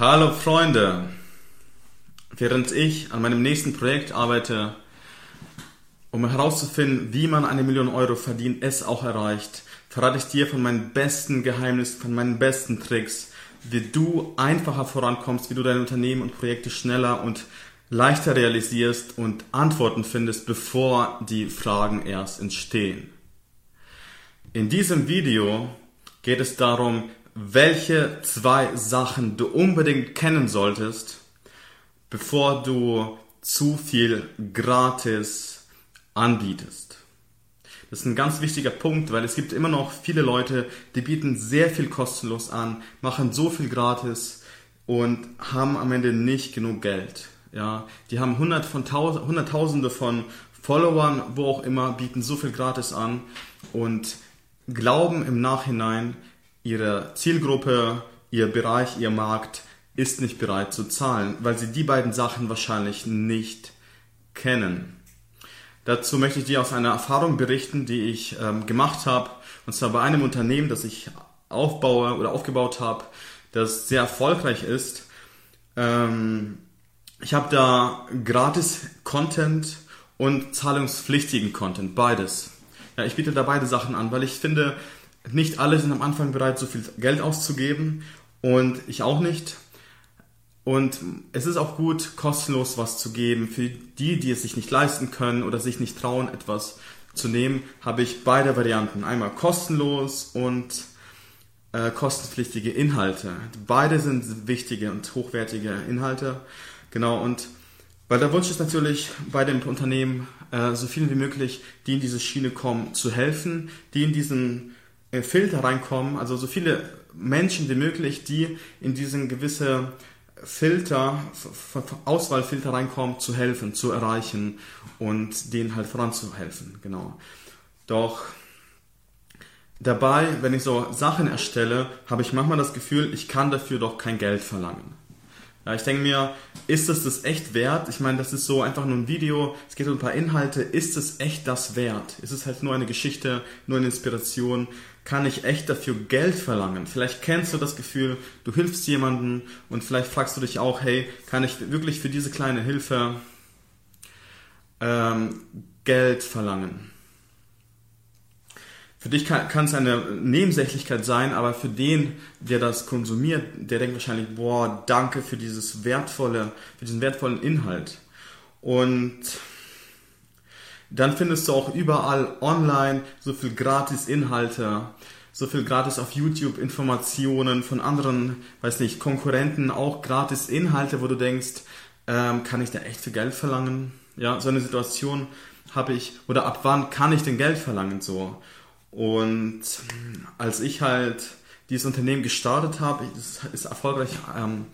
Hallo Freunde! Während ich an meinem nächsten Projekt arbeite, um herauszufinden, wie man eine Million Euro verdient, es auch erreicht, verrate ich dir von meinen besten Geheimnissen, von meinen besten Tricks, wie du einfacher vorankommst, wie du deine Unternehmen und Projekte schneller und leichter realisierst und Antworten findest, bevor die Fragen erst entstehen. In diesem Video geht es darum, welche zwei Sachen du unbedingt kennen solltest, bevor du zu viel gratis anbietest. Das ist ein ganz wichtiger Punkt, weil es gibt immer noch viele Leute, die bieten sehr viel kostenlos an, machen so viel gratis und haben am Ende nicht genug Geld. Ja, die haben hundert von tausend, hunderttausende von Followern, wo auch immer, bieten so viel gratis an und glauben im Nachhinein, ihre Zielgruppe, ihr Bereich, ihr Markt ist nicht bereit zu zahlen, weil sie die beiden Sachen wahrscheinlich nicht kennen. Dazu möchte ich dir aus einer Erfahrung berichten, die ich ähm, gemacht habe, und zwar bei einem Unternehmen, das ich aufbaue oder aufgebaut habe, das sehr erfolgreich ist. Ähm, ich habe da gratis Content und zahlungspflichtigen Content, beides. Ja, ich biete da beide Sachen an, weil ich finde, nicht alle sind am Anfang bereit, so viel Geld auszugeben und ich auch nicht. Und es ist auch gut, kostenlos was zu geben. Für die, die es sich nicht leisten können oder sich nicht trauen, etwas zu nehmen, habe ich beide Varianten. Einmal kostenlos und äh, kostenpflichtige Inhalte. Beide sind wichtige und hochwertige Inhalte. Genau, und weil der Wunsch ist natürlich bei dem Unternehmen, äh, so vielen wie möglich, die in diese Schiene kommen, zu helfen, die in diesen äh, Filter reinkommen, also so viele Menschen wie möglich, die in diesen gewisse Filter, Auswahlfilter reinkommen, zu helfen, zu erreichen und denen halt voranzuhelfen, genau. Doch dabei, wenn ich so Sachen erstelle, habe ich manchmal das Gefühl, ich kann dafür doch kein Geld verlangen. Ja, ich denke mir, ist es das echt wert? Ich meine, das ist so einfach nur ein Video, es geht um ein paar Inhalte. Ist es echt das wert? Ist es halt nur eine Geschichte, nur eine Inspiration? Kann ich echt dafür Geld verlangen? Vielleicht kennst du das Gefühl, du hilfst jemandem und vielleicht fragst du dich auch, hey, kann ich wirklich für diese kleine Hilfe ähm, Geld verlangen? Für dich kann, es eine Nebensächlichkeit sein, aber für den, der das konsumiert, der denkt wahrscheinlich, boah, danke für dieses wertvolle, für diesen wertvollen Inhalt. Und dann findest du auch überall online so viel gratis Inhalte, so viel gratis auf YouTube Informationen von anderen, weiß nicht, Konkurrenten, auch gratis Inhalte, wo du denkst, ähm, kann ich da echt für Geld verlangen? Ja, so eine Situation habe ich, oder ab wann kann ich denn Geld verlangen so? Und als ich halt dieses Unternehmen gestartet habe, es ist erfolgreich ähm,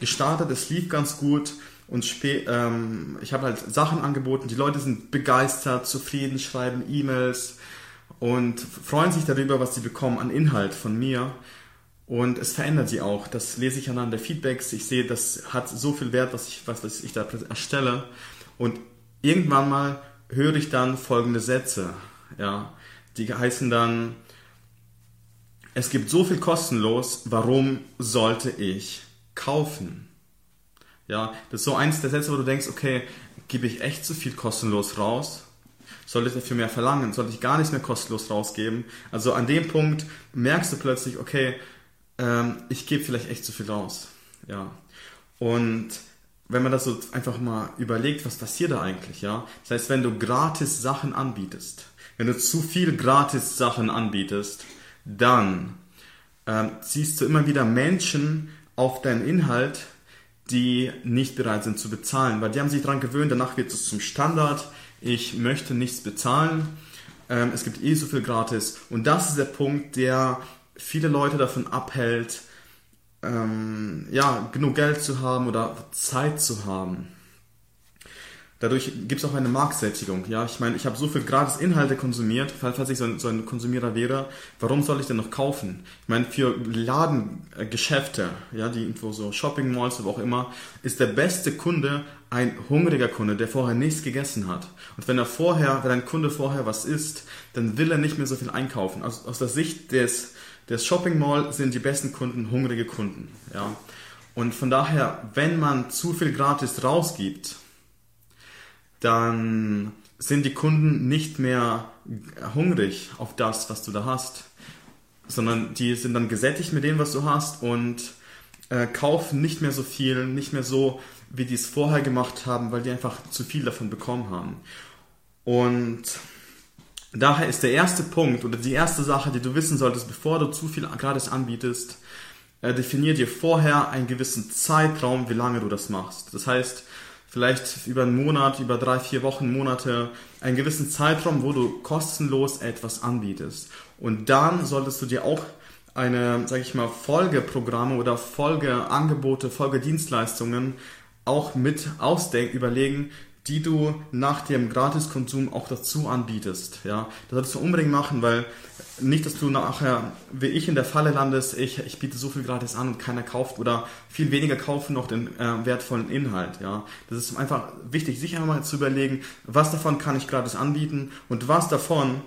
gestartet, es lief ganz gut und ähm, ich habe halt Sachen angeboten, die Leute sind begeistert, zufrieden, schreiben E-Mails und freuen sich darüber, was sie bekommen an Inhalt von mir. Und es verändert sie auch. Das lese ich anhand der Feedbacks. Ich sehe, das hat so viel Wert, was ich, was, was ich da erstelle. Und irgendwann mal höre ich dann folgende Sätze. Ja, die heißen dann, es gibt so viel kostenlos, warum sollte ich kaufen? Ja, das ist so eins der Sätze, wo du denkst, okay, gebe ich echt so viel kostenlos raus? Sollte ich dafür mehr verlangen? Sollte ich gar nichts mehr kostenlos rausgeben? Also an dem Punkt merkst du plötzlich, okay, ähm, ich gebe vielleicht echt zu viel raus. Ja. Und wenn man das so einfach mal überlegt, was passiert da eigentlich, ja? Das heißt, wenn du gratis Sachen anbietest, wenn du zu viel gratis Sachen anbietest, dann ähm, ziehst du immer wieder Menschen auf deinen Inhalt, die nicht bereit sind zu bezahlen, weil die haben sich daran gewöhnt, danach wird es zum Standard, ich möchte nichts bezahlen, ähm, es gibt eh so viel gratis. Und das ist der Punkt, der viele Leute davon abhält, ähm, ja, genug Geld zu haben oder Zeit zu haben. Dadurch gibt es auch eine Marktsättigung. Ja, ich meine, ich habe so viel gratis Inhalte konsumiert, falls ich so ein, so ein, Konsumierer wäre, warum soll ich denn noch kaufen? Ich meine, für Ladengeschäfte, ja, die irgendwo so Shopping Malls oder auch immer, ist der beste Kunde ein hungriger Kunde, der vorher nichts gegessen hat. Und wenn er vorher, wenn ein Kunde vorher was isst, dann will er nicht mehr so viel einkaufen. Aus, aus der Sicht des, des Shopping Mall sind die besten Kunden hungrige Kunden. Ja. Und von daher, wenn man zu viel gratis rausgibt, dann sind die Kunden nicht mehr hungrig auf das, was du da hast, sondern die sind dann gesättigt mit dem, was du hast und äh, kaufen nicht mehr so viel, nicht mehr so, wie die es vorher gemacht haben, weil die einfach zu viel davon bekommen haben. Und daher ist der erste Punkt oder die erste Sache, die du wissen solltest, bevor du zu viel gratis anbietest, äh, definier dir vorher einen gewissen Zeitraum, wie lange du das machst. Das heißt, vielleicht über einen Monat, über drei, vier Wochen, Monate, einen gewissen Zeitraum, wo du kostenlos etwas anbietest. Und dann solltest du dir auch eine, sage ich mal, Folgeprogramme oder Folgeangebote, Folgedienstleistungen auch mit ausdenken, überlegen, die du nach dem Gratiskonsum auch dazu anbietest. Ja, das solltest du unbedingt machen, weil nicht, dass du nachher, wie ich in der Falle landest, ich, ich biete so viel gratis an und keiner kauft oder viel weniger kaufen noch den äh, wertvollen Inhalt. Ja, das ist einfach wichtig, sich einmal zu überlegen, was davon kann ich gratis anbieten und was davon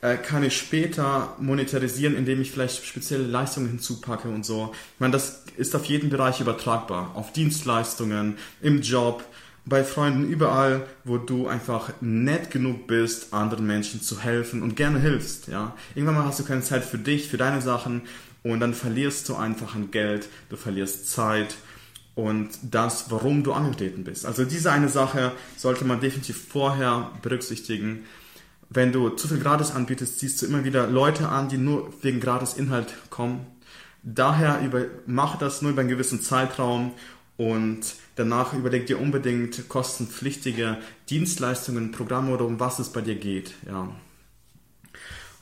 äh, kann ich später monetarisieren, indem ich vielleicht spezielle Leistungen hinzupacke und so. Ich meine, das ist auf jeden Bereich übertragbar, auf Dienstleistungen, im Job bei Freunden überall, wo du einfach nett genug bist, anderen Menschen zu helfen und gerne hilfst, ja. Irgendwann mal hast du keine Zeit für dich, für deine Sachen und dann verlierst du einfach an Geld, du verlierst Zeit und das, warum du angetreten bist. Also diese eine Sache sollte man definitiv vorher berücksichtigen. Wenn du zu viel gratis anbietest, ziehst du immer wieder Leute an, die nur wegen gratis Inhalt kommen. Daher über, mach das nur über einen gewissen Zeitraum und danach überleg dir unbedingt kostenpflichtige Dienstleistungen, Programme oder um was es bei dir geht. Ja.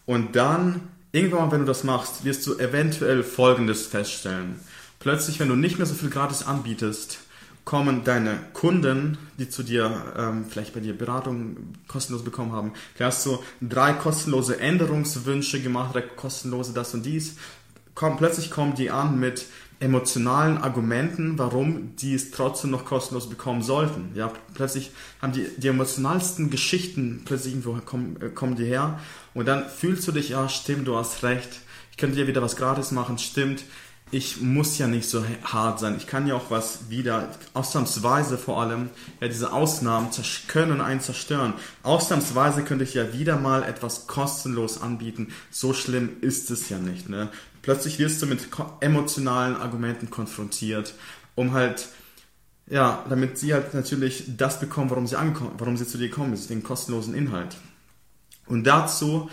Und dann, irgendwann, wenn du das machst, wirst du eventuell Folgendes feststellen. Plötzlich, wenn du nicht mehr so viel gratis anbietest, kommen deine Kunden, die zu dir ähm, vielleicht bei dir Beratung kostenlos bekommen haben. Da hast du drei kostenlose Änderungswünsche gemacht, drei kostenlose das und dies. Komm, plötzlich kommen die an mit emotionalen Argumenten, warum die es trotzdem noch kostenlos bekommen sollten. Ja, plötzlich haben die die emotionalsten Geschichten plötzlich irgendwo kommen, äh, kommen die her und dann fühlst du dich, ja, stimmt, du hast recht. Ich könnte dir wieder was gratis machen, stimmt. Ich muss ja nicht so hart sein. Ich kann ja auch was wieder, ausnahmsweise vor allem, ja, diese Ausnahmen können einen zerstören. Ausnahmsweise könnte ich ja wieder mal etwas kostenlos anbieten. So schlimm ist es ja nicht, ne? Plötzlich wirst du mit emotionalen Argumenten konfrontiert, um halt, ja, damit sie halt natürlich das bekommen, warum sie warum sie zu dir kommen, ist den kostenlosen Inhalt. Und dazu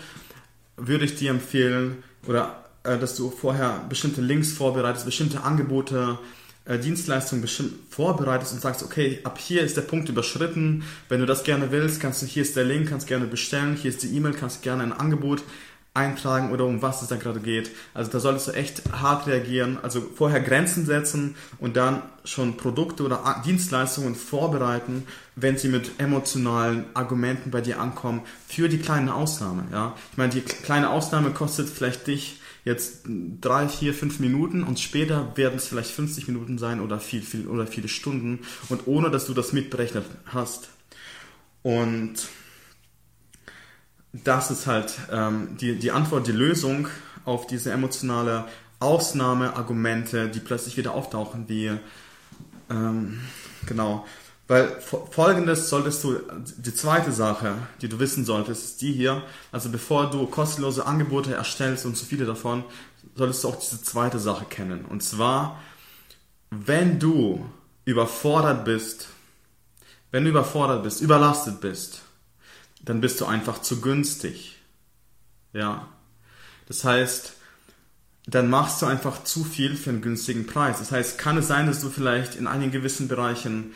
würde ich dir empfehlen, oder äh, dass du vorher bestimmte Links vorbereitest, bestimmte Angebote, äh, Dienstleistungen bestimmt vorbereitest und sagst, okay, ab hier ist der Punkt überschritten. Wenn du das gerne willst, kannst du, hier ist der Link, kannst gerne bestellen, hier ist die E-Mail, kannst gerne ein Angebot eintragen oder um was es da gerade geht. Also da solltest du echt hart reagieren, also vorher Grenzen setzen und dann schon Produkte oder Dienstleistungen vorbereiten, wenn sie mit emotionalen Argumenten bei dir ankommen für die kleine Ausnahme. Ja, ich meine, die kleine Ausnahme kostet vielleicht dich jetzt drei, vier, fünf Minuten und später werden es vielleicht 50 Minuten sein oder viel, viel oder viele Stunden und ohne dass du das mitberechnet hast. Und das ist halt ähm, die, die Antwort, die Lösung auf diese emotionale Ausnahmeargumente, die plötzlich wieder auftauchen, wie ähm, genau. Weil folgendes solltest du, die zweite Sache, die du wissen solltest, ist die hier. Also bevor du kostenlose Angebote erstellst und zu viele davon, solltest du auch diese zweite Sache kennen. Und zwar, wenn du überfordert bist, wenn du überfordert bist, überlastet bist, dann bist du einfach zu günstig. Ja. Das heißt, dann machst du einfach zu viel für einen günstigen Preis. Das heißt, kann es sein, dass du vielleicht in einigen gewissen Bereichen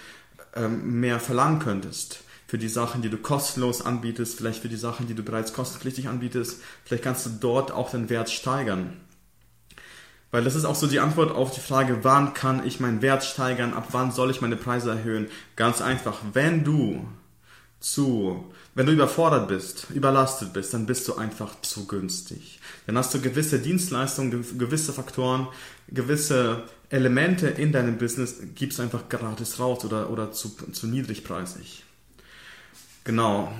ähm, mehr verlangen könntest für die Sachen, die du kostenlos anbietest, vielleicht für die Sachen, die du bereits kostenpflichtig anbietest. Vielleicht kannst du dort auch den Wert steigern. Weil das ist auch so die Antwort auf die Frage, wann kann ich meinen Wert steigern, ab wann soll ich meine Preise erhöhen. Ganz einfach, wenn du zu, wenn du überfordert bist, überlastet bist, dann bist du einfach zu günstig. Dann hast du gewisse Dienstleistungen, gewisse Faktoren, gewisse Elemente in deinem Business, gibst einfach gratis raus oder, oder zu, zu niedrigpreisig. Genau.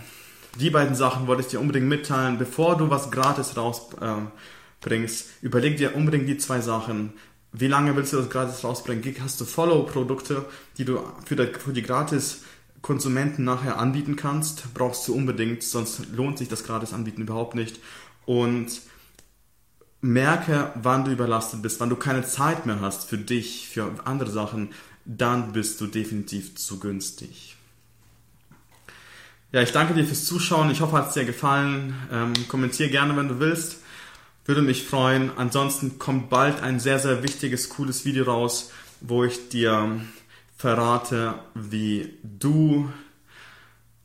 Die beiden Sachen wollte ich dir unbedingt mitteilen. Bevor du was gratis rausbringst, äh, überleg dir unbedingt die zwei Sachen. wie lange willst du das gratis rausbringen? Hast du Follow-Produkte, die du für die gratis Konsumenten nachher anbieten kannst? Brauchst du unbedingt, sonst lohnt sich das gratis anbieten überhaupt nicht. Und merke, wann du überlastet bist, wann du keine Zeit mehr hast für dich, für andere Sachen, dann bist du definitiv zu günstig. Ja, ich danke dir fürs Zuschauen. Ich hoffe, hat es dir gefallen. Ähm, kommentier gerne, wenn du willst. Würde mich freuen. Ansonsten kommt bald ein sehr, sehr wichtiges, cooles Video raus, wo ich dir verrate, wie du,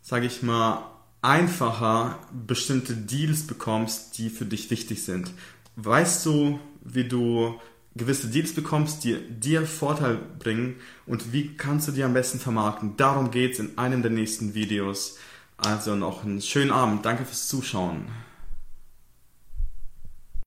sag ich mal, einfacher bestimmte Deals bekommst, die für dich wichtig sind. Weißt du, wie du gewisse Deals bekommst, die dir Vorteil bringen und wie kannst du die am besten vermarkten? Darum geht es in einem der nächsten Videos. Also noch einen schönen Abend. Danke fürs Zuschauen.